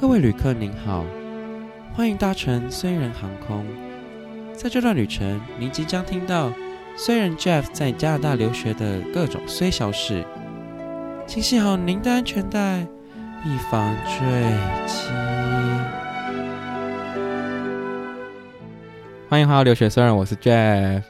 各位旅客您好，欢迎搭乘虽然航空。在这段旅程，您即将听到虽然 Jeff 在加拿大留学的各种虽小事，请系好您的安全带，以防坠机。欢迎回到留学虽人，我是 Jeff。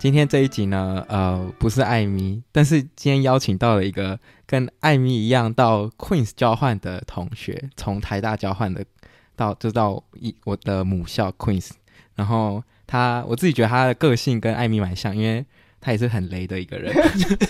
今天这一集呢，呃，不是艾米，但是今天邀请到了一个跟艾米一样到 Queen's 交换的同学，从台大交换的到就到一我的母校 Queen's，然后他我自己觉得他的个性跟艾米蛮像，因为他也是很雷的一个人，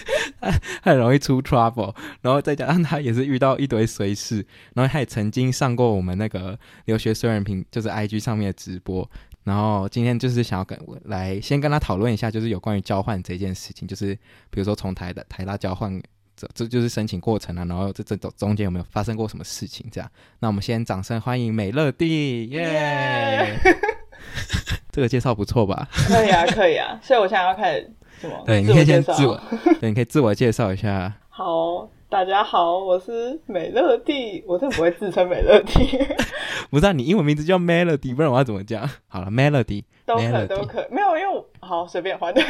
他很容易出 trouble，然后再加上他也是遇到一堆随事，然后他也曾经上过我们那个留学虽人评，就是 IG 上面的直播。然后今天就是想要跟我来先跟他讨论一下，就是有关于交换这件事情，就是比如说从台的台大交换这这就是申请过程啊，然后这这中中间有没有发生过什么事情这样？那我们先掌声欢迎美乐蒂，耶、yeah! 这个介绍不错吧？可以啊，可以啊。所以我现在要开始什么？对，你可以先自我，对，你可以自我介绍一下。好。大家好，我是美乐蒂，我真的不会自称美乐蒂。不是、啊，你英文名字叫 Melody，不然我要怎么讲？好了，Melody 都可都可，没有，因为我好随便换的。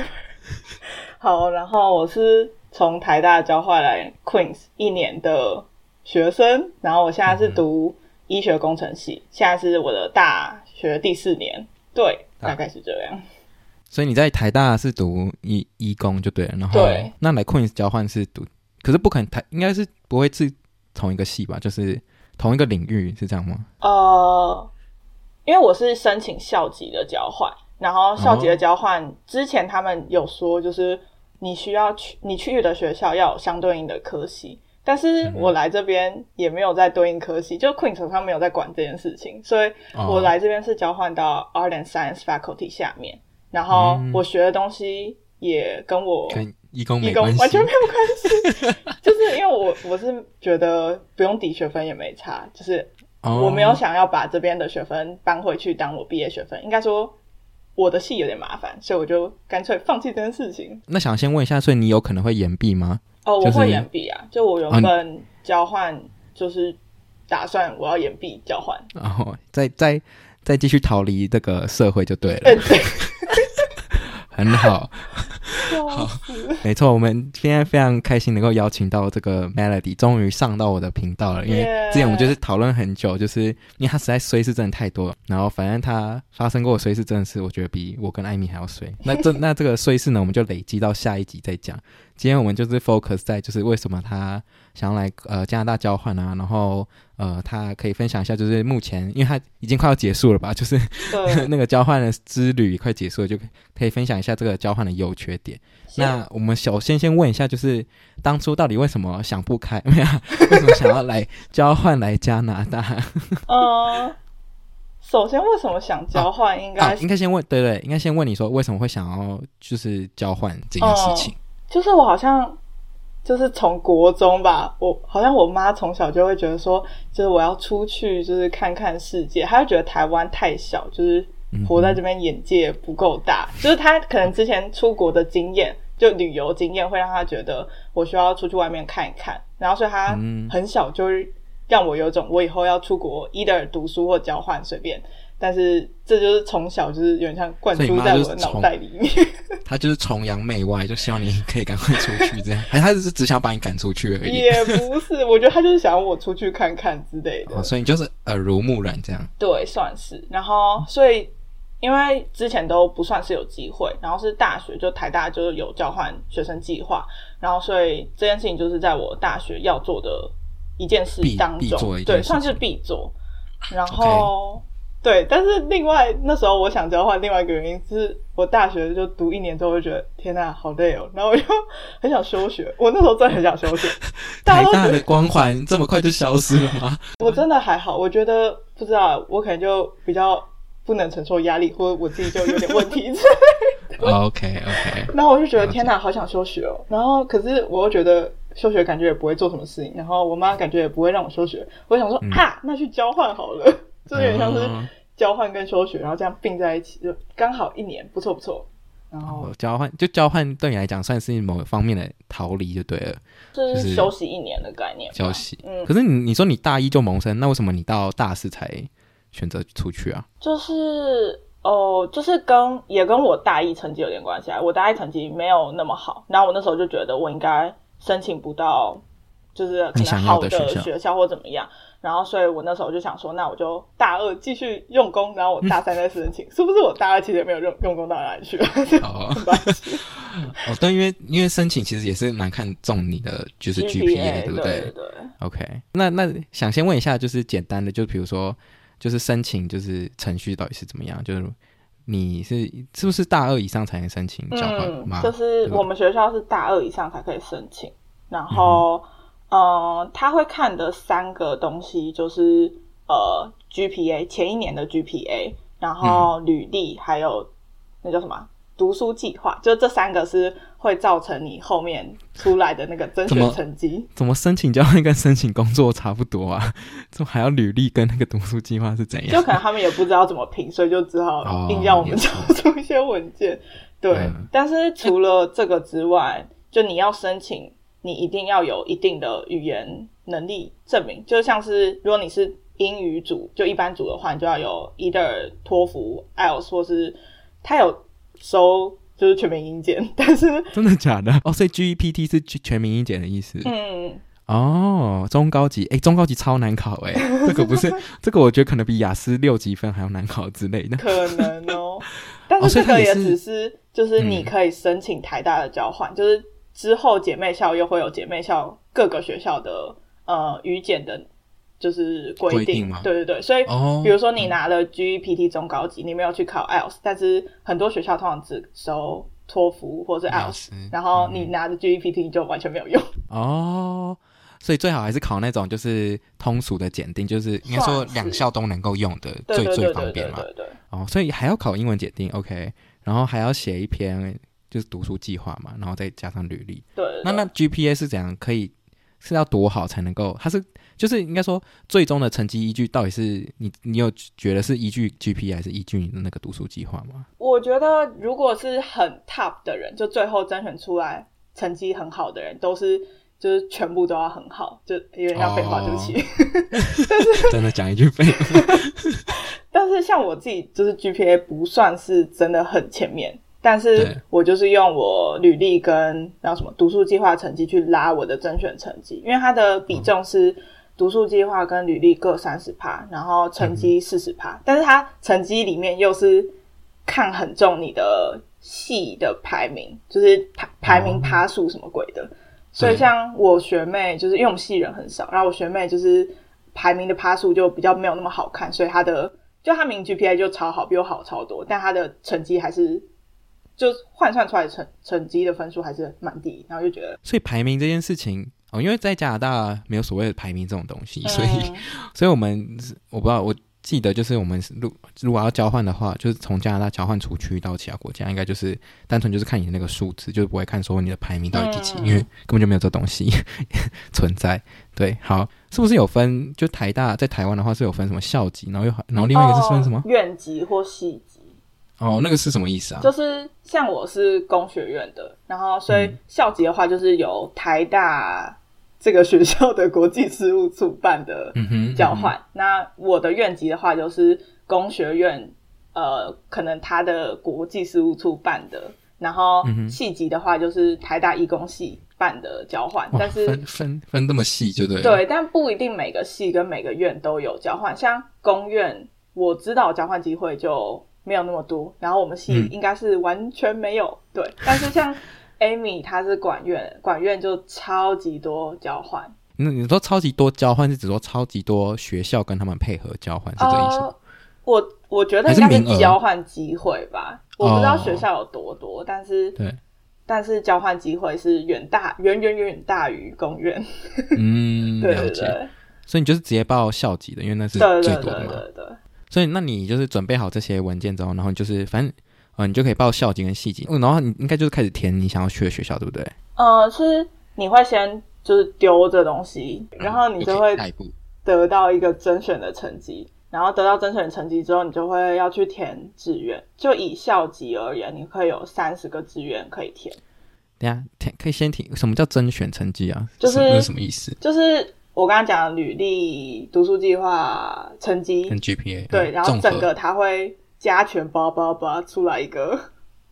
好，然后我是从台大交换来 Queen's 一年的学生，然后我现在是读医学工程系，嗯、现在是我的大学第四年，对，大概是这样。所以你在台大是读医医工就对了，然后对，那来 Queen's 交换是读。可是不可能，他应该是不会是同一个系吧？就是同一个领域是这样吗？呃，因为我是申请校级的交换，然后校级的交换、哦、之前他们有说，就是你需要去你去的学校要有相对应的科系，但是我来这边也没有在对应科系，嗯、就 Queen 手上没有在管这件事情，所以我来这边是交换到 Art and Science Faculty 下面，然后我学的东西也跟我。义工没关系，完全没有关系，就是因为我我是觉得不用抵学分也没差，就是我没有想要把这边的学分搬回去当我毕业学分，应该说我的系有点麻烦，所以我就干脆放弃这件事情。那想先问一下，所以你有可能会延毕吗？哦，我会延毕啊，就我原本交换就是打算我要延毕交换，然后再再再继续逃离这个社会就对了，很好。好，没错，我们今天非常开心能够邀请到这个 Melody，终于上到我的频道了。因为之前我们就是讨论很久，就是因为他实在衰事真的太多了。然后反正他发生过的衰事真的是，我觉得比我跟艾米还要衰。那这 那这个衰事呢，我们就累积到下一集再讲。今天我们就是 focus 在就是为什么他想要来呃加拿大交换啊，然后呃他可以分享一下，就是目前因为他已经快要结束了吧，就是那个交换的之旅快结束了，就可以分享一下这个交换的优缺点。那我们首先先问一下，就是当初到底为什么想不开？没有，为什么想要来交换来加拿大？呃，首先为什么想交换？啊、应该、啊、应该先问，对对，应该先问你说为什么会想要就是交换这件事情。呃就是我好像就是从国中吧，我好像我妈从小就会觉得说，就是我要出去，就是看看世界。她就觉得台湾太小，就是活在这边眼界不够大。嗯、就是她可能之前出国的经验，就旅游经验，会让她觉得我需要出去外面看一看。然后所以她很小就让我有种我以后要出国，either 读书或交换，随便。但是这就是从小就是有点像灌输在我的脑袋里面，他就是崇洋媚外，就希望你可以赶快出去这样，还他就是只想把你赶出去而已？也不是，我觉得他就是想要我出去看看之类的。哦，所以你就是耳濡目染这样？对，算是。然后，所以因为之前都不算是有机会，然后是大学就台大就是有交换学生计划，然后所以这件事情就是在我大学要做的一件事当中，对，算是必做。然后。Okay. 对，但是另外那时候我想交换，另外一个原因是我大学就读一年之后，就觉得天呐，好累哦，然后我就很想休学。我那时候真的很想休学。台大的光环这么快就消失了吗？我真的还好，我觉得不知道，我可能就比较不能承受压力，或者我自己就有点问题。OK OK。然后我就觉得天呐，好想休学哦。然后可是我又觉得休学感觉也不会做什么事情，然后我妈感觉也不会让我休学。我想说、嗯、啊，那去交换好了。这有点像是交换跟休学，然后这样并在一起，就刚好一年，不错不错。然后、哦、交换就交换对你来讲算是某方面的逃离就对了，就是休息一年的概念。休息，嗯。可是你你说你大一就萌生，那为什么你到大四才选择出去啊？就是哦，就是跟也跟我大一成绩有点关系啊。我大一成绩没有那么好，然后我那时候就觉得我应该申请不到，就是可能好的学校或怎么样。然后，所以我那时候就想说，那我就大二继续用功，然后我大三再申请，是不是？我大二其实也没有用用功到哪里去？哦，哦，对，因为因为申请其实也是蛮看重你的就是 GPA, GPA 对不对？对对，对。OK，那那想先问一下，就是简单的，就比如说，就是申请就是程序到底是怎么样？就是你是是不是大二以上才能申请交换吗？嗯，就是我们学校是大二以上才可以申请，然后。嗯呃，他会看的三个东西就是呃 GPA 前一年的 GPA，然后履历，还有那叫什么读书计划，就这三个是会造成你后面出来的那个甄选成绩。怎么，申请教育跟申请工作差不多啊？怎么还要履历跟那个读书计划是怎样？就可能他们也不知道怎么评，所以就只好硬要我们交出一些文件。哦、对、嗯，但是除了这个之外，就你要申请。你一定要有一定的语言能力证明，就像是如果你是英语组，就一般组的话，你就要有 either 托福、IELTS 或是他有收就是全民英检，但是真的假的？哦，所以 GEPT 是全民英检的意思。嗯，哦，中高级，哎、欸，中高级超难考，哎，这个不是，这个我觉得可能比雅思六级分还要难考之类的，可能哦。但是这个也只是，哦、就是你可以申请台大的交换、嗯，就是。之后姐妹校又会有姐妹校各个学校的呃语检的，就是规定嘛。对对对，所以、哦、比如说你拿了 GEPT 中高级，你没有去考 IELTS，但是很多学校通常只收托福或者 IELTS，然后你拿着 GEPT 就完全没有用。哦，所以最好还是考那种就是通俗的检定，就是应该说两校都能够用的最最方便嘛。对对，对，对，对，对，哦，所以还要考英文检定，OK，然后还要写一篇。就是读书计划嘛，然后再加上履历。对，那那 GPA 是怎样？可以是要多好才能够？它是就是应该说最终的成绩依据到底是你你有觉得是依据 GPA 还是依据你的那个读书计划吗？我觉得如果是很 top 的人，就最后甄选出来成绩很好的人，都是就是全部都要很好，就有点像废话，对不起。但是真的讲一句废话。但是像我自己，就是 GPA 不算是真的很前面。但是我就是用我履历跟然后什么读书计划成绩去拉我的甄选成绩，因为它的比重是读书计划跟履历各三十趴，然后成绩四十趴。但是它成绩里面又是看很重你的系的排名，就是排排名趴数什么鬼的。所以像我学妹，就是因为我们系人很少，然后我学妹就是排名的趴数就比较没有那么好看，所以她的就她名 GPA 就超好，比我好超多，但她的成绩还是。就换算出来成成绩的分数还是蛮低，然后就觉得，所以排名这件事情哦，因为在加拿大没有所谓的排名这种东西，所以，嗯、所以我们我不知道，我记得就是我们如如果要交换的话，就是从加拿大交换出去到其他国家，应该就是单纯就是看你的那个数字，就是不会看说你的排名到底第几，嗯，因为根本就没有这东西存在。对，好，是不是有分？就台大在台湾的话是有分什么校级，然后又然后另外一个是分什么？哦、院级或系级。哦，那个是什么意思啊？就是像我是工学院的，然后所以校级的话，就是由台大这个学校的国际事务处办的交换。嗯嗯、那我的院级的话，就是工学院，呃，可能他的国际事务处办的。然后系级的话，就是台大医工系办的交换。但是分分分这么细，就对。对，但不一定每个系跟每个院都有交换。像工院，我知道交换机会就。没有那么多，然后我们系应该是完全没有、嗯、对，但是像 Amy 她是管院，管院就超级多交换。那你说超级多交换是指说超级多学校跟他们配合交换是这意思吗？呃、我我觉得应该是交换机会吧，我不知道学校有多多，哦、但是对，但是交换机会是远大远远远远大于公院。嗯，对对对，所以你就是直接报校级的，因为那是最多的嘛。对对对对对。所以，那你就是准备好这些文件之后，然后就是反正，呃，你就可以报校级跟系级，然后你应该就是开始填你想要去的学校，对不对？呃，是你会先就是丢这东西，然后你就会得到一个甄选的成绩，然后得到甄选成绩之后，你就会要去填志愿。就以校级而言，你可以有三十个志愿可以填。等下填可以先填，什么叫甄选成绩啊？就是是什么意思？就是我刚刚讲的履历、读书计划、成绩跟 GPA 对，然后整个他会加权包包包出来一个，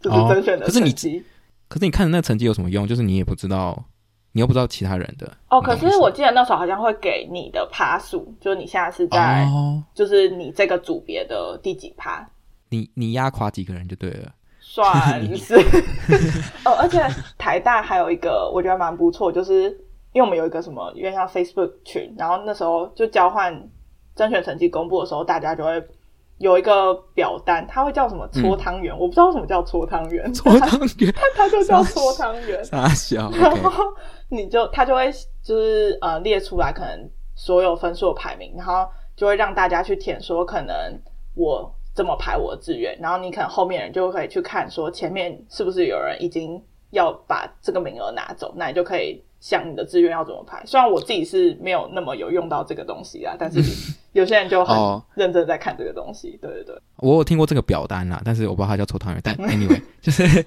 就是甄选的成绩。可是你，可是你看的那个成绩有什么用？就是你也不知道。你又不知道其他人的哦，可是我记得那时候好像会给你的趴数，就是你现在是在，哦、就是你这个组别的第几趴？你你压垮几个人就对了，算是哦。而且台大还有一个我觉得蛮不错，就是因为我们有一个什么，因为像 Facebook 群，然后那时候就交换甄选成绩公布的时候，大家就会。有一个表单，它会叫什么搓汤圆？嗯、我不知道为什么叫搓汤圆。搓汤圆，它它就叫搓汤圆。傻小，然后你就它就会就是呃列出来可能所有分数的排名，然后就会让大家去填说可能我怎么排我的志愿，然后你可能后面人就可以去看说前面是不是有人已经要把这个名额拿走，那你就可以。想你的志愿要怎么排？虽然我自己是没有那么有用到这个东西啊，但是有些人就很认真在看这个东西。对对对，我有听过这个表单啦，但是我不知道它叫抽汤圆。但 anyway，就是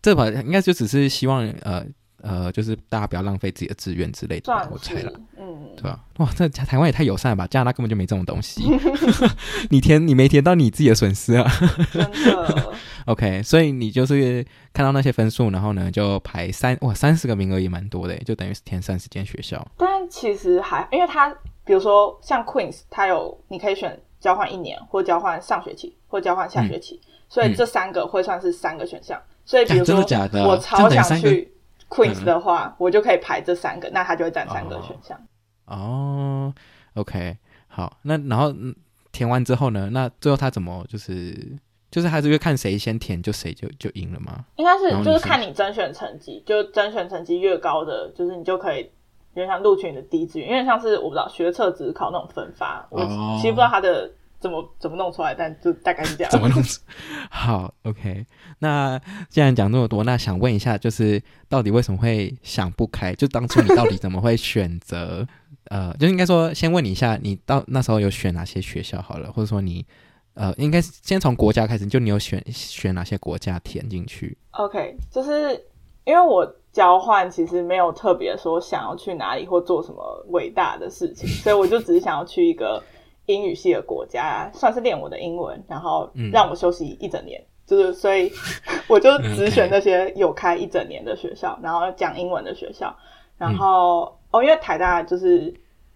这把应该就只是希望呃呃，就是大家不要浪费自己的志愿之类的。我猜了，嗯，对吧？哇，这台湾也太友善了吧？加拿大根本就没这种东西。你填你没填到你自己的损失啊！真的。OK，所以你就是看到那些分数，然后呢就排三哇三十个名额也蛮多的，就等于是填三十间学校。但其实还因为它，比如说像 Queens，它有你可以选交换一年，或交换上学期，或交换下学期，嗯、所以这三个会算是三个选项。嗯、所以比如说我超想去 Queens 的话，嗯、我就可以排这三个，那它就会占三个选项。哦，OK，好，那然后填完之后呢，那最后他怎么就是？就是还是会看谁先填，就谁就就赢了吗？应该是，就是看你甄选成绩，就甄选成绩越高的，就是你就可以，有点像录取你的第一志愿，因为像是我不知道学测指考那种分发，哦、我其实不知道他的怎么怎么弄出来，但就大概是这样。怎么弄出？好，OK。那既然讲这么多，那想问一下，就是到底为什么会想不开？就当初你到底怎么会选择？呃，就应该说先问你一下，你到那时候有选哪些学校好了，或者说你。呃，应该先从国家开始，就你有选选哪些国家填进去？OK，就是因为我交换其实没有特别说想要去哪里或做什么伟大的事情，所以我就只是想要去一个英语系的国家，算是练我的英文，然后让我休息一整年。嗯、就是所以我就只选那些有开一整年的学校，然后讲英文的学校。然后、嗯、哦，因为台大就是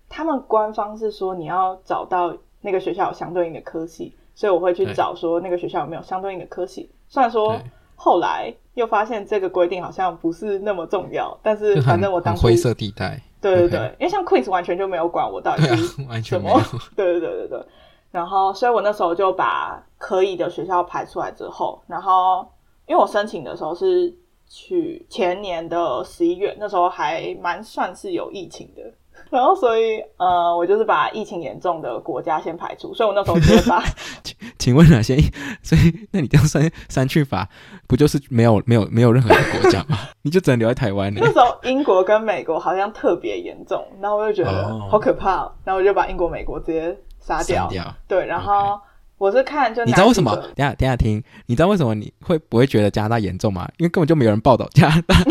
他们官方是说你要找到那个学校有相对应的科系。所以我会去找说那个学校有没有相对应的科系，虽然说后来又发现这个规定好像不是那么重要，但是反正我当时灰色地带，对对对因为像 Queens 完全就没有管我到底是什么，对对对对。然后，所以我那时候就把可以的学校排出来之后，然后因为我申请的时候是去前年的十一月，那时候还蛮算是有疫情的。然后，所以，呃，我就是把疫情严重的国家先排除。所以我那时候就把，请请问哪些？所以，那你这样删删去法，不就是没有没有没有任何一个国家吗？你就只能留在台湾。那时候英国跟美国好像特别严重，然后我就觉得好可怕，哦，然后我就把英国、美国直接杀掉。掉对，然后我是看就，你知道为什么？等下等下听，你知道为什么你会不会觉得加拿大严重吗？因为根本就没有人报道加拿大。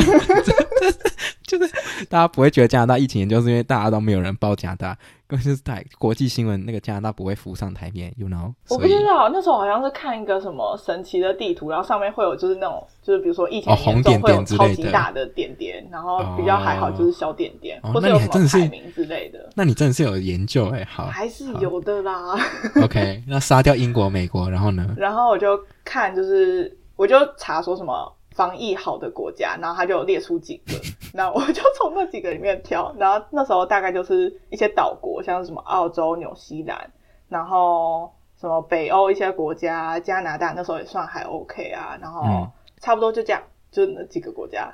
就是大家不会觉得加拿大疫情严重，是因为大家都没有人报加拿大，就是台国际新闻那个加拿大不会浮上台面，you know？我不知道，那时候好像是看一个什么神奇的地图，然后上面会有就是那种就是比如说疫情严重会有超级大的点点，然后比较还好就是小点点，或者有什么排名之类的。那你真的是有研究哎，好，还是有的啦。OK，那杀掉英国、美国，然后呢？然后我就看，就是我就查说什么。防疫好的国家，然后他就列出几个，那我就从那几个里面挑。然后那时候大概就是一些岛国，像是什么澳洲、纽西兰，然后什么北欧一些国家，加拿大那时候也算还 OK 啊。然后差不多就这样，就那几个国家。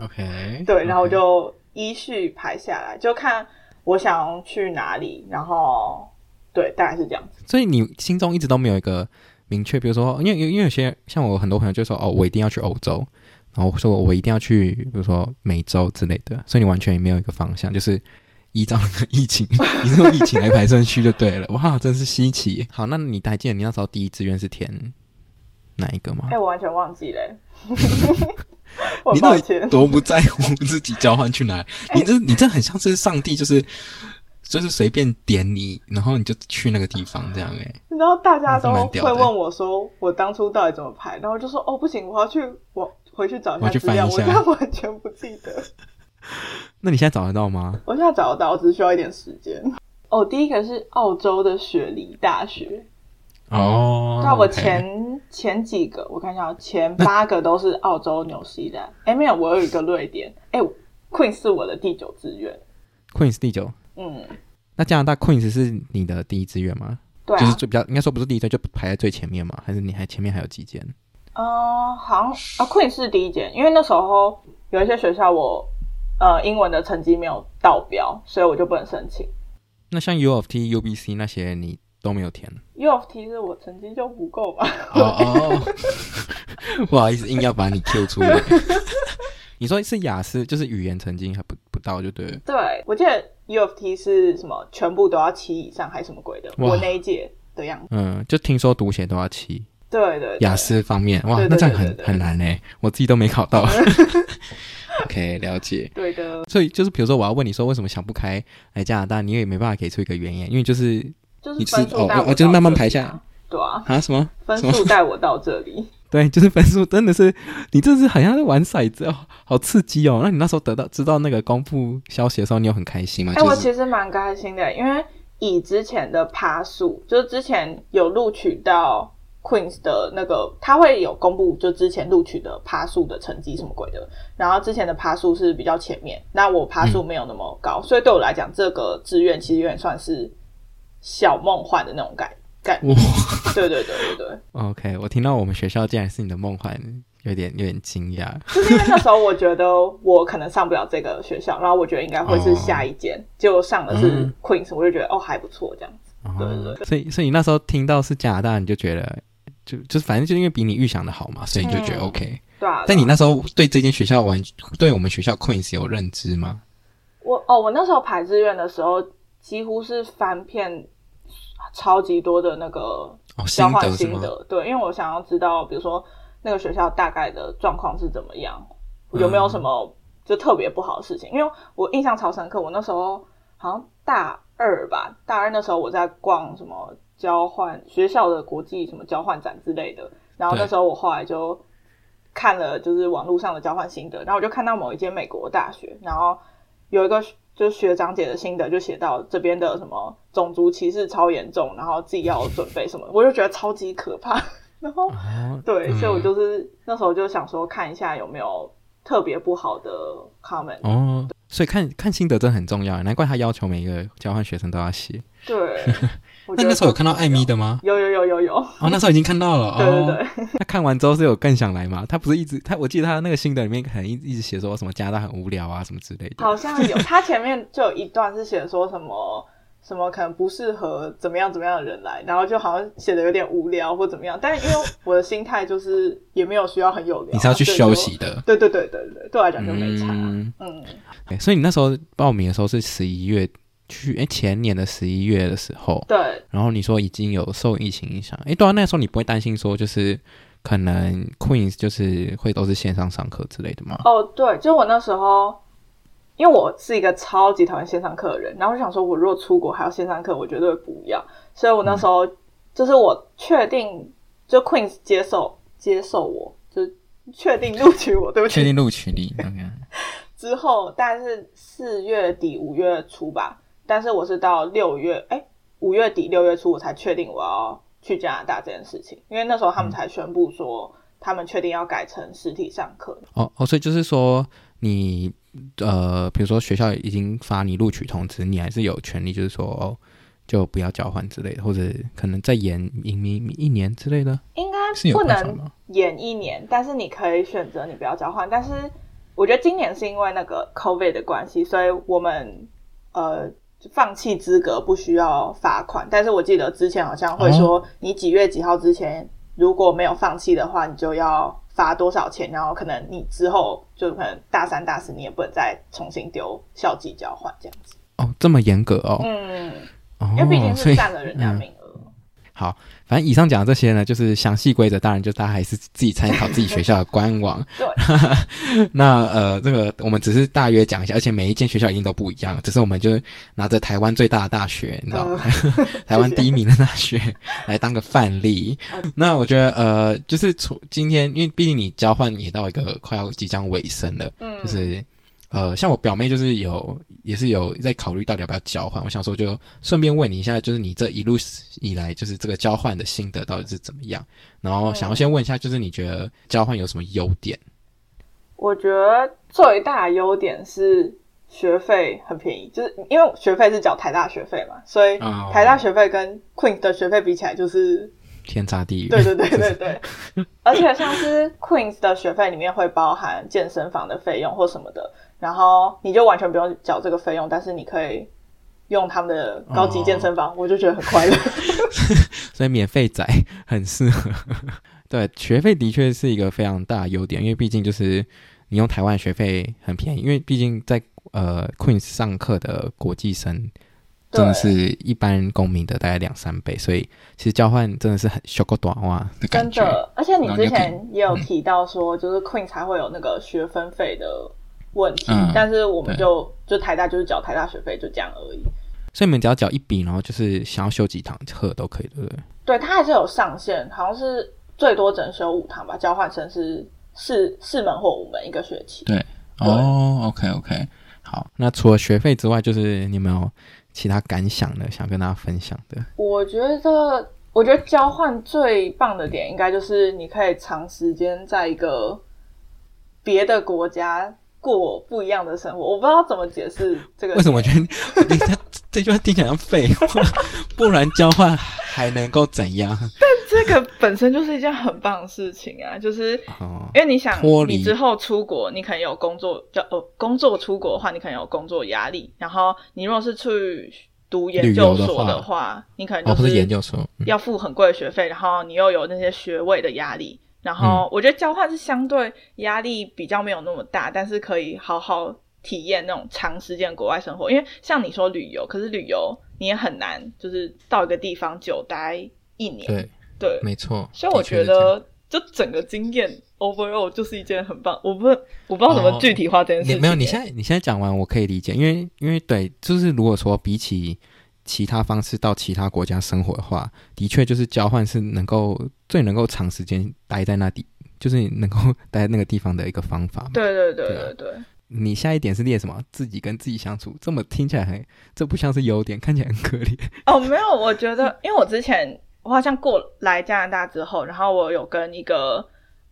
OK，对，然后我就依序排下来，就看我想去哪里。然后对，大概是这样子。所以你心中一直都没有一个。明确，比如说，因为因为有些像我很多朋友就说，哦，我一定要去欧洲，然后说我一定要去，比如说美洲之类的，所以你完全也没有一个方向，就是依照那个疫情，你是用疫情来排顺序就对了。哇，真是稀奇。好，那你还记得你那时候第一志愿是填哪一个吗？哎、欸，我完全忘记了。你到底多不在乎自己交换去哪里？你这你这很像是上帝，就是就是随便点你，然后你就去那个地方这样哎、欸。然后大家都会问我说，我当初到底怎么排？然后就说哦，不行，我要去我回去找一下资料，我现在完全不记得。那你现在找得到吗？我现在找得到，我只是需要一点时间。哦，第一个是澳洲的雪梨大学。哦，那我前、okay. 前几个，我看一下，前八个都是澳洲、纽西兰。哎，没有，我有一个瑞典。哎，Queen 是我的第九志愿。Queen 是第九。嗯。那加拿大 Queen 是你的第一志愿吗？对、啊，就是最比较应该说不是第一志愿，就排在最前面嘛？还是你还前面还有几间？呃，好像啊，Queen 是第一间，因为那时候有一些学校我呃英文的成绩没有到标，所以我就不能申请。那像 U of T、UBC 那些你都没有填？U of T 是我成绩就不够吧？哦哦，不好意思，硬要把你 Q 出来。你说是雅思，就是语言成绩还不不到就对了。对，我记得 U of T 是什么，全部都要七以上还是什么鬼的？我那一届的样子。嗯，就听说读写都要七。对对，对，雅思方面，哇，那这样很很难诶，我自己都没考到。OK，了解。对的。所以就是，比如说，我要问你说，为什么想不开来加拿大？你也没办法给出一个原因，因为就是你是哦哦，就是慢慢排下。对啊。啊？什么？分数带我到这里。对，就是分数，真的是你这是好像在玩骰子哦，好刺激哦。那你那时候得到知道那个公布消息的时候，你有很开心吗？哎、欸，我其实蛮开心的，因为以之前的趴数，就是之前有录取到。Queen's 的那个他会有公布，就之前录取的趴数的成绩什么鬼的，然后之前的趴数是比较前面，那我趴数没有那么高，嗯、所以对我来讲，这个志愿其实有点算是小梦幻的那种感感觉。对对对对对。OK，我听到我们学校竟然是你的梦幻，有点有点惊讶。就是因为那时候我觉得我可能上不了这个学校，然后我觉得应该会是下一间，结、哦、果上的是 Queen's，、嗯、我就觉得哦还不错这样子。对对对。所以所以你那时候听到是加拿大，你就觉得。就就是反正就因为比你预想的好嘛，所以你就觉得 OK。嗯、对啊。但你那时候对这间学校完，对我们学校 Queen's 有认知吗？我哦，我那时候排志愿的时候，几乎是翻遍超级多的那个交换心得，心得。对，因为我想要知道，比如说那个学校大概的状况是怎么样，有没有什么就特别不好的事情。嗯、因为我印象超深刻，我那时候好像大二吧，大二那时候我在逛什么。交换学校的国际什么交换展之类的，然后那时候我后来就看了就是网络上的交换心得，然后我就看到某一间美国大学，然后有一个就是学长姐的心得就写到这边的什么种族歧视超严重，然后自己要准备什么，我就觉得超级可怕。然后、哦、对、嗯，所以我就是那时候就想说看一下有没有特别不好的 comment。哦，所以看看心得真的很重要，难怪他要求每一个交换学生都要写。对。那那时候有看到艾米的吗？有有有有有。哦，那时候已经看到了。对 对对。他看完之后是有更想来吗？他不是一直他，我记得他那个心得里面可能一一直写说什么加拿大很无聊啊什么之类的。好像有，他前面就有一段是写说什么什么可能不适合怎么样怎么样的人来，然后就好像写的有点无聊或怎么样。但是因为我的心态就是也没有需要很有聊，你是要去休息的。对对对对对，对我来讲就没差。嗯。嗯。所以你那时候报名的时候是十一月。去哎，前年的十一月的时候，对。然后你说已经有受疫情影响，哎，对啊，那时候你不会担心说就是可能 Queen's 就是会都是线上上课之类的吗？哦，对，就我那时候，因为我是一个超级讨厌线上课的人，然后我想说，我如果出国还要线上课，我绝对不要。所以我那时候、嗯、就是我确定就 Queen's 接受接受我，就确定录取我，对不起，确定录取你。Okay. 之后大概是四月底五月初吧。但是我是到六月，哎，五月底六月初我才确定我要去加拿大这件事情，因为那时候他们才宣布说他们确定要改成实体上课。哦哦，所以就是说你呃，比如说学校已经发你录取通知，你还是有权利，就是说哦，就不要交换之类的，或者可能再延一年一年之类的。应该不能延一年，但是你可以选择你不要交换。但是我觉得今年是因为那个 COVID 的关系，所以我们呃。放弃资格不需要罚款，但是我记得之前好像会说，你几月几号之前如果没有放弃的话，你就要罚多少钱，然后可能你之后就可能大三、大四你也不能再重新丢校际交换这样子。哦，这么严格哦。嗯，哦，因为毕竟是占了人家名额。好，反正以上讲的这些呢，就是详细规则，当然就大家还是自己参考自己学校的官网。对，那呃，这个我们只是大约讲一下，而且每一间学校一定都不一样，只是我们就拿着台湾最大的大学，你知道吗？呃、台湾第一名的大学来当个范例。那我觉得呃，就是从今天，因为毕竟你交换也到一个快要即将尾声了，嗯，就是。呃，像我表妹就是有，也是有在考虑到底要不要交换。我想说，就顺便问你一下，就是你这一路以来，就是这个交换的心得到底是怎么样？然后想要先问一下，就是你觉得交换有什么优点？我觉得最大的优点是学费很便宜，就是因为学费是缴台大学费嘛，所以台大学费跟 Queen 的学费比起来就是天差地远。对对对对对，而且像是 Queen 的学费里面会包含健身房的费用或什么的。然后你就完全不用缴这个费用，但是你可以用他们的高级健身房，哦、我就觉得很快乐。所以免费仔很适合。对，学费的确是一个非常大的优点，因为毕竟就是你用台湾学费很便宜，因为毕竟在呃 Queen's 上课的国际生真的是一般公民的大概两三倍，所以其实交换真的是很小个短话的感觉。真的，而且你之前也有提到说，就是 Queen 才会有那个学分费的。问题，嗯、但是我们就就台大就是缴台大学费，就这样而已。所以你们只要缴一笔，然后就是想要修几堂课都可以，对不对？对，它还是有上限，好像是最多只能修五堂吧。交换生是四四门或五门一个学期。对，对哦，OK OK，好。那除了学费之外，就是你有没有其他感想呢？想跟大家分享的？我觉得，我觉得交换最棒的点，应该就是你可以长时间在一个别的国家。过不一样的生活，我不知道怎么解释这个。为什么我觉得你这这句话听起来像废话？不然交换还能够怎样？但这个本身就是一件很棒的事情啊！就是因为你想，你之后出国，你可能有工作，叫呃工作出国的话，你可能有工作压力。然后你如果是去读研究所的话，的话你可能就是研究所要付很贵的学费，然后你又有那些学位的压力。然后我觉得交换是相对压力比较没有那么大，嗯、但是可以好好体验那种长时间国外生活。因为像你说旅游，可是旅游你也很难，就是到一个地方久待一年。对对，没错。所以我觉得，就整个经验 overall 就是一件很棒。我不我不知道怎么具体化这件事情。哦、没有，你现在你现在讲完，我可以理解，因为因为对，就是如果说比起。其他方式到其他国家生活的话，的确就是交换是能够最能够长时间待在那里，就是能够 待在那个地方的一个方法。对对对对对。你下一点是列什么？自己跟自己相处，这么听起来很，这不像是优点，看起来很可怜。哦，没有，我觉得，因为我之前我好像过来加拿大之后，然后我有跟一个，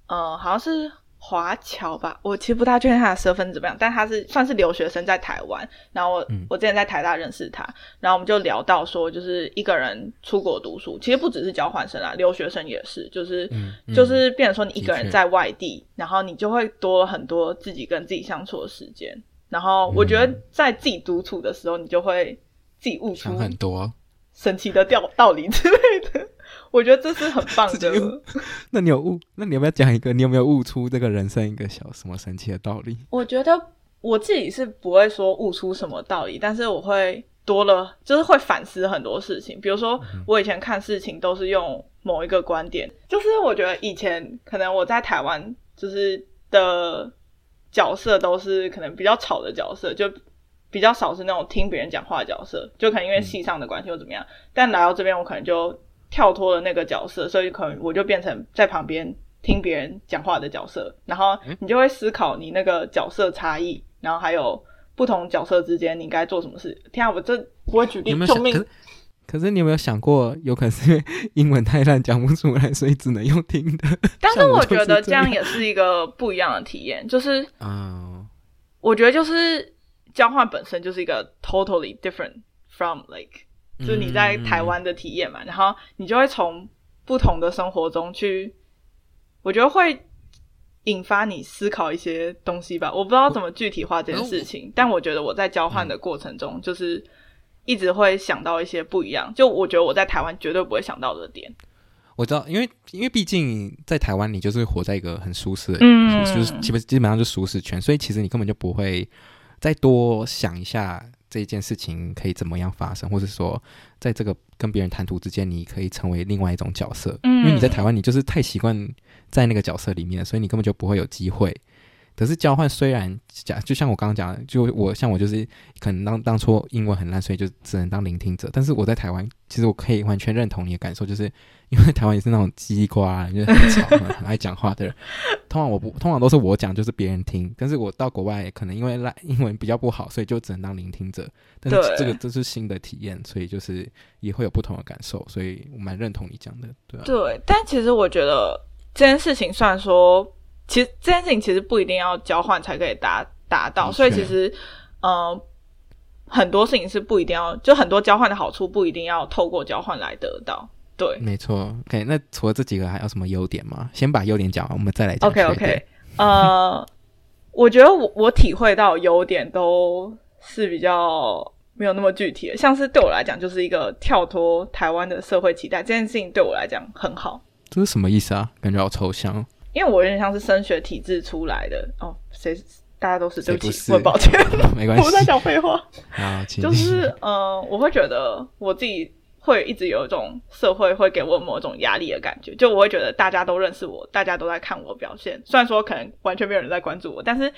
呃，好像是。华侨吧，我其实不大确定他的身份怎么样，但他是算是留学生在台湾。然后我、嗯、我之前在台大认识他，然后我们就聊到说，就是一个人出国读书，其实不只是交换生啊，留学生也是，就是、嗯嗯、就是变成说你一个人在外地，然后你就会多了很多自己跟自己相处的时间。然后我觉得在自己独处的时候，你就会自己悟出很多神奇的道道理之类的。我觉得这是很棒的。那你有悟？那你有没有讲一个？你有没有悟出这个人生一个小什么神奇的道理？我觉得我自己是不会说悟出什么道理，但是我会多了，就是会反思很多事情。比如说，我以前看事情都是用某一个观点，嗯、就是我觉得以前可能我在台湾就是的角色都是可能比较吵的角色，就比较少是那种听别人讲话的角色，就可能因为戏上的关系或怎么样。嗯、但来到这边，我可能就。跳脱了那个角色，所以可能我就变成在旁边听别人讲话的角色，然后你就会思考你那个角色差异，然后还有不同角色之间你应该做什么事。天啊，我这不会举例，救命！可是，你有没有想过，有可能是因为英文太烂讲不出来，所以只能用听的？但是我觉得这样也是一个不一样的体验，就是啊，我觉得就是交换本身就是一个 totally different from like。就是你在台湾的体验嘛，嗯、然后你就会从不同的生活中去，我觉得会引发你思考一些东西吧。我不知道怎么具体化这件事情，我但我觉得我在交换的过程中，就是一直会想到一些不一样。就我觉得我在台湾绝对不会想到的点。我知道，因为因为毕竟在台湾，你就是活在一个很舒适的，嗯，就是基本基本上就舒适圈，所以其实你根本就不会再多想一下。这一件事情可以怎么样发生，或是说在这个跟别人谈吐之间，你可以成为另外一种角色。嗯，因为你在台湾，你就是太习惯在那个角色里面，所以你根本就不会有机会。可是交换虽然讲，就像我刚刚讲的，就我像我就是可能当当初英文很烂，所以就只能当聆听者。但是我在台湾，其实我可以完全认同你的感受，就是 因为台湾也是那种叽里呱啦，就是很吵、很爱讲话的人。通常我不，通常都是我讲，就是别人听。但是我到国外，可能因为烂英文比较不好，所以就只能当聆听者。但是这个这是新的体验，所以就是也会有不同的感受。所以我蛮认同你讲的，对啊。对，但其实我觉得这件事情，虽然说。其实这件事情其实不一定要交换才可以达达到，所以其实，嗯、呃，很多事情是不一定要，就很多交换的好处不一定要透过交换来得到。对，没错。OK，那除了这几个还有什么优点吗？先把优点讲完，我们再来讲。OK OK，呃，我觉得我我体会到优点都是比较没有那么具体的，像是对我来讲就是一个跳脱台湾的社会期待，这件事情对我来讲很好。这是什么意思啊？感觉好抽象。因为我有点像是升学体制出来的。哦，谁大家都是对不起，我很抱歉，没关系，我在讲废话。啊，就是嗯、呃，我会觉得我自己会一直有一种社会会给我某种压力的感觉，就我会觉得大家都认识我，大家都在看我表现，虽然说可能完全没有人在关注我，但是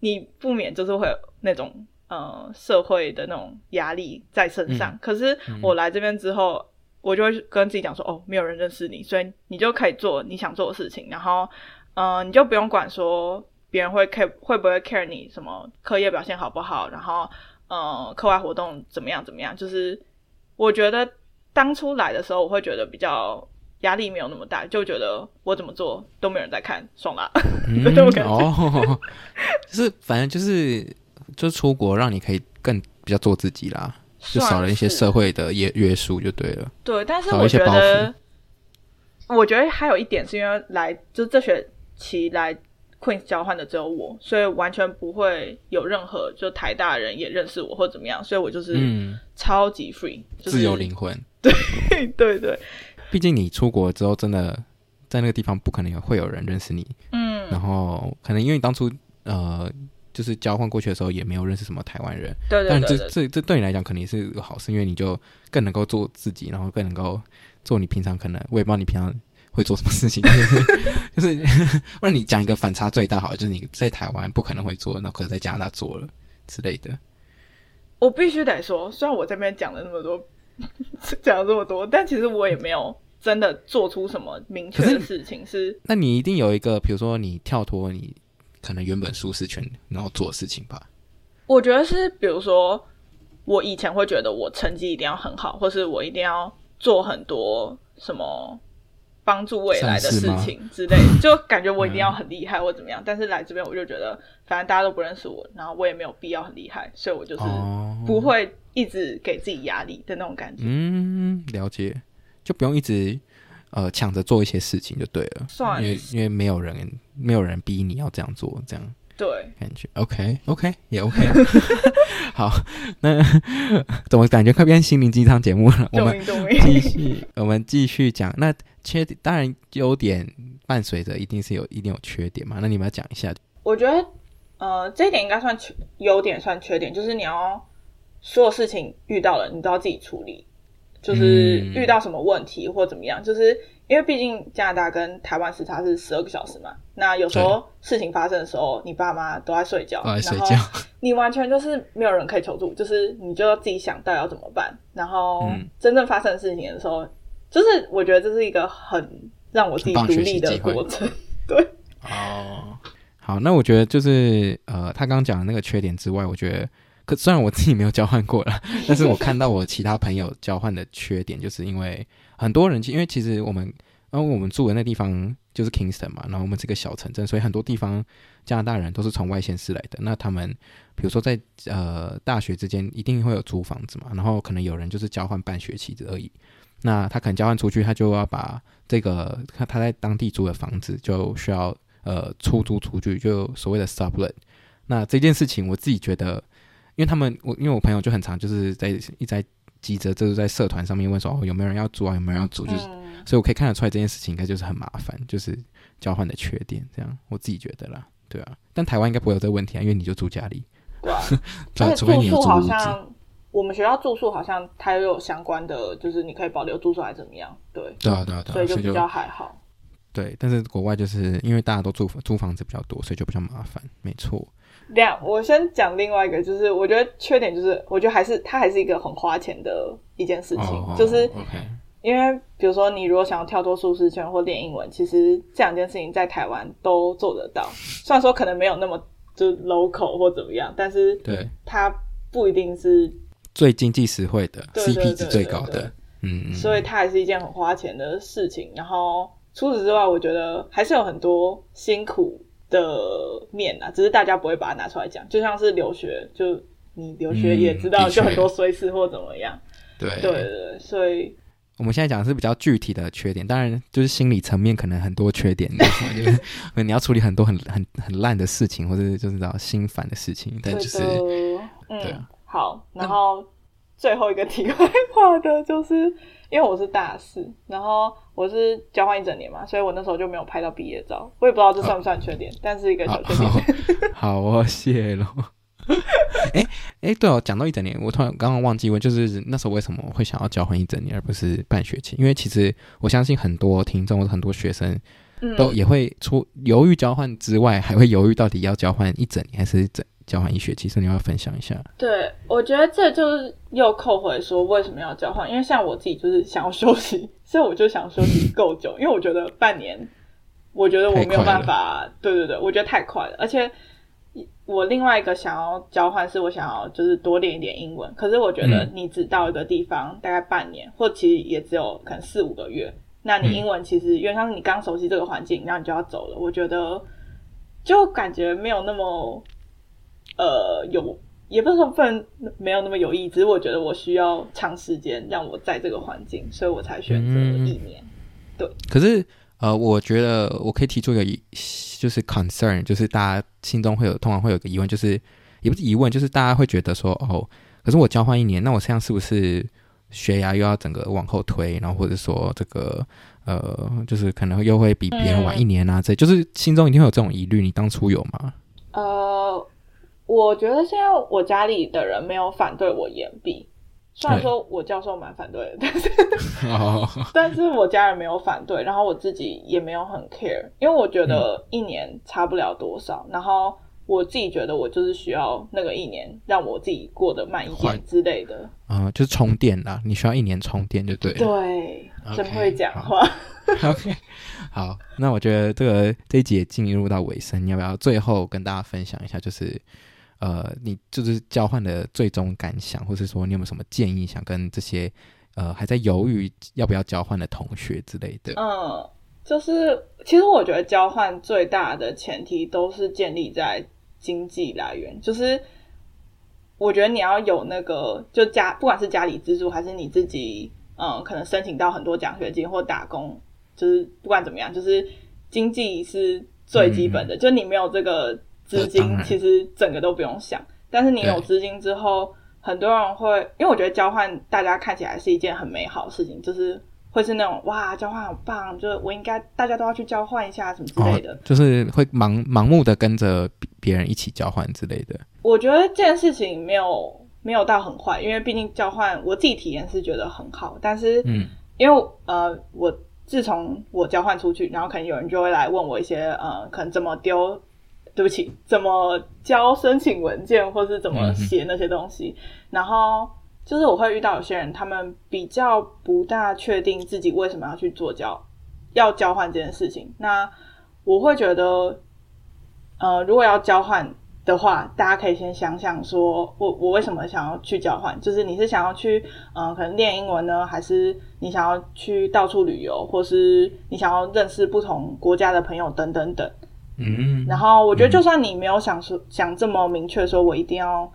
你不免就是会有那种呃社会的那种压力在身上。嗯、可是我来这边之后。我就会跟自己讲说，哦，没有人认识你，所以你就可以做你想做的事情，然后，嗯、呃，你就不用管说别人会 care 会不会 care 你什么课业表现好不好，然后，呃，课外活动怎么样怎么样。就是我觉得当初来的时候，我会觉得比较压力没有那么大，就觉得我怎么做都没有人在看，爽啦，嗯、这种感觉。哦，就是反正就是就出国让你可以更比较做自己啦。就少了一些社会的约约束，就对了。对，但是我觉得，我觉得还有一点是因为来就这学期来 Queen's 交换的只有我，所以完全不会有任何就台大人也认识我或怎么样，所以我就是超级 free，、嗯就是、自由灵魂。对对对，毕竟你出国之后，真的在那个地方不可能有会有人认识你。嗯，然后可能因为你当初呃。就是交换过去的时候，也没有认识什么台湾人。对对对，但这这这对你来讲肯定是个好事，因为你就更能够做自己，然后更能够做你平常可能我也不知道你平常会做什么事情，就是 就是，不然你讲一个反差最大好，就是你在台湾不可能会做，那可能在加拿大做了之类的。我必须得说，虽然我这边讲了那么多，讲了这么多，但其实我也没有真的做出什么明确的事情。是，是，那你一定有一个，比如说你跳脱你。可能原本舒适圈，然后做事情吧。我觉得是，比如说，我以前会觉得我成绩一定要很好，或是我一定要做很多什么帮助未来的事情之类，就感觉我一定要很厉害或怎么样。嗯、但是来这边，我就觉得反正大家都不认识我，然后我也没有必要很厉害，所以我就是不会一直给自己压力的那种感觉。嗯，了解，就不用一直。呃，抢着做一些事情就对了，算因为因为没有人没有人逼你要这样做，这样对感觉 OK OK 也 OK。好，那 怎么感觉快变心灵鸡汤节目了？我们继续，我们继续讲。那缺点当然优点伴随着一定是有一定有缺点嘛？那你们要讲一下。我觉得呃，这一点应该算缺优点，算缺点，就是你要所有事情遇到了，你都要自己处理。就是遇到什么问题或怎么样，嗯、就是因为毕竟加拿大跟台湾时差是十二个小时嘛。那有时候事情发生的时候，你爸妈都在睡觉，都在睡觉，你完全就是没有人可以求助，就是你就要自己想到要怎么办。然后真正发生的事情的时候，嗯、就是我觉得这是一个很让我自己独立的过程。对，哦，好，那我觉得就是呃，他刚刚讲的那个缺点之外，我觉得。可虽然我自己没有交换过了，但是我看到我其他朋友交换的缺点，就是因为很多人，因为其实我们，因为我们住的那地方就是 Kingston 嘛，然后我们是个小城镇，所以很多地方加拿大人都是从外县市来的。那他们比如说在呃大学之间一定会有租房子嘛，然后可能有人就是交换半学期而已。那他可能交换出去，他就要把这个他他在当地租的房子就需要呃出租出去，就所谓的 sublet。那这件事情我自己觉得。因为他们，我因为我朋友就很常就是在一直在急着，就是在社团上面问说哦有没有人要租啊，有没有人要租，就是，嗯、所以我可以看得出来这件事情应该就是很麻烦，就是交换的缺点这样，我自己觉得啦，对啊，但台湾应该不会有这个问题啊，因为你就住家里，对啊，除非你有住好像我们学校住宿好像它又有相关的，就是你可以保留住宿还是怎么样？对，对啊，对啊，对啊，所以就比较还好。对，但是国外就是因为大家都住租房子比较多，所以就比较麻烦。没错。这样，我先讲另外一个，就是我觉得缺点就是，我觉得还是它还是一个很花钱的一件事情，哦、就是因为比如说你如果想要跳脱舒适圈或练英文，其实这两件事情在台湾都做得到，虽然说可能没有那么就 local 或怎么样，但是对。它不一定是最经济实惠的，CP 值最高的，嗯，所以它还是一件很花钱的事情。然后除此之外，我觉得还是有很多辛苦的面啊，只是大家不会把它拿出来讲。就像是留学，就你留学也知道，就很多衰事或怎么样。对对对，所以我们现在讲的是比较具体的缺点，当然就是心理层面可能很多缺点，就是 你要处理很多很很很烂的事情，或者就是找心烦的事情。但就是嗯，对好，然后最后一个题外话的就是。因为我是大四，然后我是交换一整年嘛，所以我那时候就没有拍到毕业照。我也不知道这算不算缺点，但是一个小缺点。好，我谢了。哎哎，对哦，讲到一整年，我突然刚刚忘记问，就是那时候为什么会想要交换一整年，而不是半学期？因为其实我相信很多听众、很多学生都也会出犹豫交换之外，还会犹豫到底要交换一整年还是整。交换一学期，其实你要分享一下。对，我觉得这就是又扣回说为什么要交换，因为像我自己就是想要休息，所以我就想休息够久，因为我觉得半年，我觉得我没有办法。对对对，我觉得太快了，而且我另外一个想要交换是我想要就是多练一点英文，可是我觉得你只到一个地方大概半年，或其实也只有可能四五个月，那你英文其实因为像是你刚熟悉这个环境，然后你就要走了，我觉得就感觉没有那么。呃，有也不是说不能没有那么有意义，只是我觉得我需要长时间让我在这个环境，所以我才选择一年。嗯、对，可是呃，我觉得我可以提出一个就是 concern，就是大家心中会有通常会有个疑问，就是也不是疑问，就是大家会觉得说哦，可是我交换一年，那我这样是不是学涯又要整个往后推，然后或者说这个呃，就是可能又会比别人晚一年啊？这、嗯、就是心中一定会有这种疑虑。你当初有吗？呃。我觉得现在我家里的人没有反对我延毕，虽然说我教授蛮反对的，但是 但是我家人没有反对，然后我自己也没有很 care，因为我觉得一年差不了多少，嗯、然后我自己觉得我就是需要那个一年让我自己过得慢一点之类的，啊、呃，就是充电啦，你需要一年充电就对了，对，真会讲话。OK，好，那我觉得这个这一集也进入到尾声，你要不要最后跟大家分享一下，就是。呃，你就是交换的最终感想，或是说你有没有什么建议想跟这些呃还在犹豫要不要交换的同学之类的？嗯，就是其实我觉得交换最大的前提都是建立在经济来源，就是我觉得你要有那个就家不管是家里资助还是你自己，嗯，可能申请到很多奖学金或打工，就是不管怎么样，就是经济是最基本的，嗯、就你没有这个。资金其实整个都不用想，但是你有资金之后，很多人会，因为我觉得交换大家看起来是一件很美好的事情，就是会是那种哇，交换好棒，就是我应该大家都要去交换一下什么之类的，哦、就是会盲盲目的跟着别人一起交换之类的。我觉得这件事情没有没有到很坏，因为毕竟交换我自己体验是觉得很好，但是嗯，因为呃，我自从我交换出去，然后可能有人就会来问我一些呃，可能怎么丢。对不起，怎么交申请文件，或是怎么写那些东西？嗯、然后就是我会遇到有些人，他们比较不大确定自己为什么要去做交要交换这件事情。那我会觉得，呃，如果要交换的话，大家可以先想想说，我我为什么想要去交换？就是你是想要去，嗯、呃，可能练英文呢，还是你想要去到处旅游，或是你想要认识不同国家的朋友等等等。嗯，然后我觉得，就算你没有想说、嗯、想这么明确说，我一定要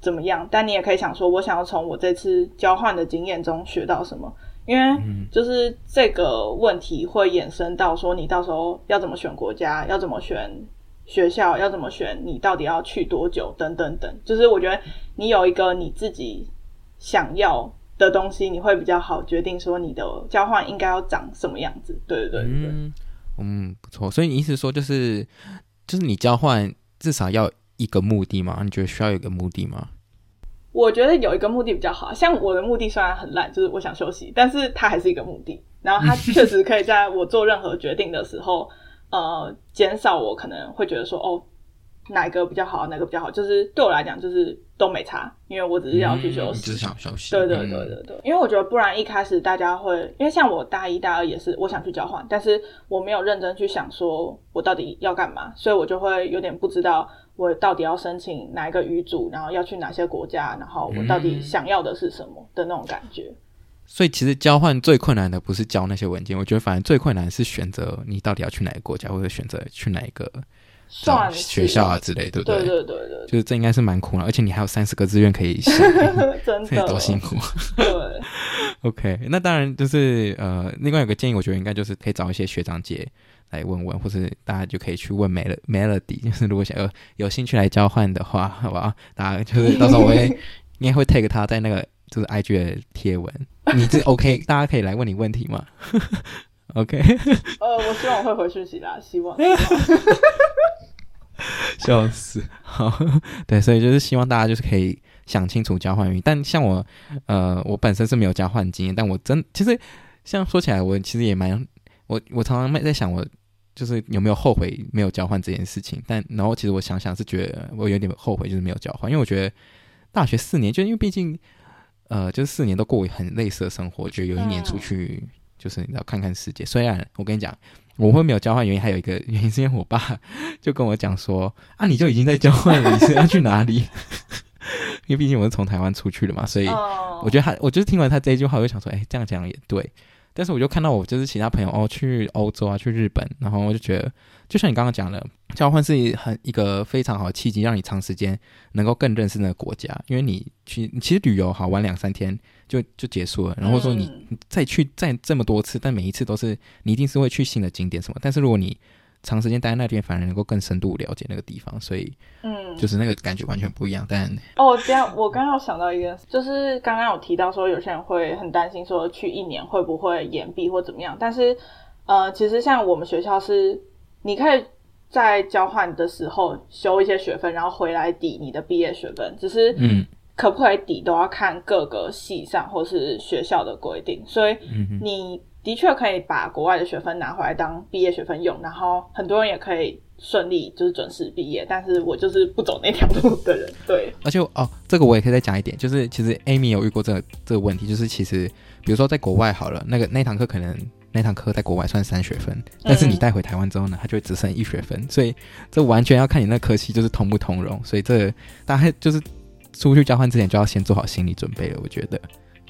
怎么样，但你也可以想说，我想要从我这次交换的经验中学到什么，因为就是这个问题会衍生到说，你到时候要怎么选国家，要怎么选学校，要怎么选，你到底要去多久，等等等。就是我觉得你有一个你自己想要的东西，你会比较好决定说你的交换应该要长什么样子。对对对对。嗯嗯，不错。所以你意思说，就是就是你交换至少要一个目的吗？你觉得需要有一个目的吗？我觉得有一个目的比较好，像我的目的虽然很烂，就是我想休息，但是它还是一个目的。然后它确实可以在我做任何决定的时候，呃，减少我可能会觉得说，哦，哪个比较好，哪个比较好，就是对我来讲，就是都没差，因为我只是要去休息，嗯、只是想休息。对对对对对，嗯、因为我觉得不然一开始大家会，因为像我大一大二也是，我想去交换，但是我没有认真去想说我到底要干嘛，所以我就会有点不知道。我到底要申请哪一个语组，然后要去哪些国家，然后我到底想要的是什么的那种感觉。嗯、所以其实交换最困难的不是交那些文件，我觉得反正最困难是选择你到底要去哪个国家，或者选择去哪一个算学校啊之类，对不对？对对对对，就是这应该是蛮苦了，而且你还有三十个志愿可以选，真的 多辛苦。对，OK，那当然就是呃，另外有个建议，我觉得应该就是可以找一些学长姐。来问问，或是大家就可以去问 Melody，就是如果想有有兴趣来交换的话，好不好？大家就是到时候我会应该会 take 他在那个就是 IG 的贴文，你这 OK？大家可以来问你问题吗？OK？呃，我希望我会回讯息啦，希望。笑死，好，对，所以就是希望大家就是可以想清楚交换原因。但像我，呃，我本身是没有交换经验，但我真其实像说起来，我其实也蛮我我常常在想我。就是有没有后悔没有交换这件事情？但然后其实我想想是觉得我有点后悔，就是没有交换，因为我觉得大学四年，就因为毕竟呃，就是四年都过很类似的生活，觉得有一年出去就是你知道看看世界。虽然我跟你讲，我会没有交换原因还有一个 原因，是因为我爸就跟我讲说啊，你就已经在交换了，你是要去哪里？因为毕竟我是从台湾出去的嘛，所以我觉得他，我就是听完他这一句话，我就想说，哎，这样讲也对。但是我就看到我就是其他朋友哦，去欧洲啊，去日本，然后我就觉得，就像你刚刚讲的，交换是很一个非常好的契机，让你长时间能够更认识那个国家。因为你去，你其实旅游好玩两三天就就结束了，然后说你再去再这么多次，但每一次都是你一定是会去新的景点什么。但是如果你长时间待在那边，反而能够更深度了解那个地方，所以，嗯，就是那个感觉完全不一样。但哦，这样我刚刚有想到一个，就是刚刚有提到说，有些人会很担心说去一年会不会延毕或怎么样。但是，呃，其实像我们学校是，你可以在交换的时候修一些学分，然后回来抵你的毕业学分。只是，嗯，可不可以抵都要看各个系上或是学校的规定。所以，你。的确可以把国外的学分拿回来当毕业学分用，然后很多人也可以顺利就是准时毕业，但是我就是不走那条路的人。对，而且哦，这个我也可以再讲一点，就是其实 Amy 有遇过这个这个问题，就是其实比如说在国外好了，那个那堂课可能那堂课在国外算三学分，但是你带回台湾之后呢，它就会只剩一学分，嗯、所以这完全要看你那科系就是通不通融，所以这、大概就是出去交换之前就要先做好心理准备了，我觉得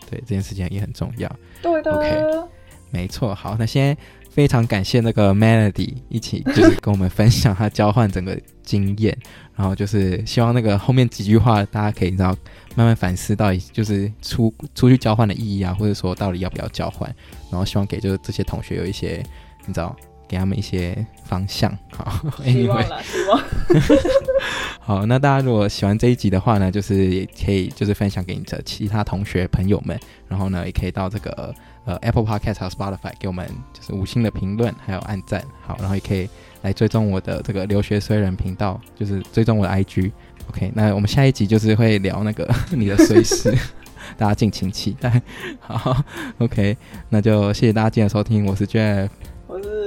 对这件事情也很重要。对的。OK。没错，好，那先非常感谢那个 Melody 一起就是跟我们分享他交换整个经验，然后就是希望那个后面几句话大家可以知道慢慢反思到底就是出出去交换的意义啊，或者说到底要不要交换，然后希望给就是这些同学有一些你知道给他们一些方向。好，希望了，希望。好，那大家如果喜欢这一集的话呢，就是也可以就是分享给你的其他同学朋友们，然后呢也可以到这个。呃，Apple Podcast 和 Spotify 给我们就是五星的评论，还有按赞，好，然后也可以来追踪我的这个留学衰人频道，就是追踪我的 IG。OK，那我们下一集就是会聊那个 你的衰事，大家敬请期待。好，OK，那就谢谢大家今天的收听，我是 Jeff，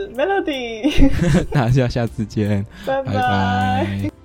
Melody，大家下次见，拜拜。拜拜。